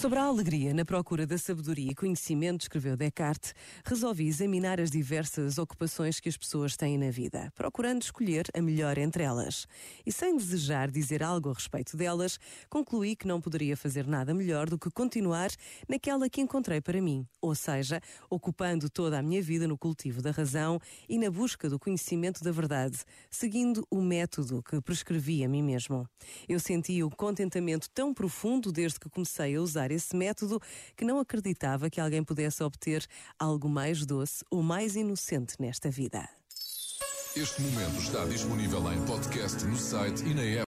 Sobre a alegria na procura da sabedoria e conhecimento, escreveu Descartes, resolvi examinar as diversas ocupações que as pessoas têm na vida, procurando escolher a melhor entre elas. E sem desejar dizer algo a respeito delas, concluí que não poderia fazer nada melhor do que continuar naquela que encontrei para mim, ou seja, ocupando toda a minha vida no cultivo da razão e na busca do conhecimento da verdade, seguindo o método que prescrevi a mim mesmo. Eu senti o contentamento tão profundo desde que comecei a usar usar esse método que não acreditava que alguém pudesse obter algo mais doce ou mais inocente nesta vida. Este momento está disponível em podcast no site e na app.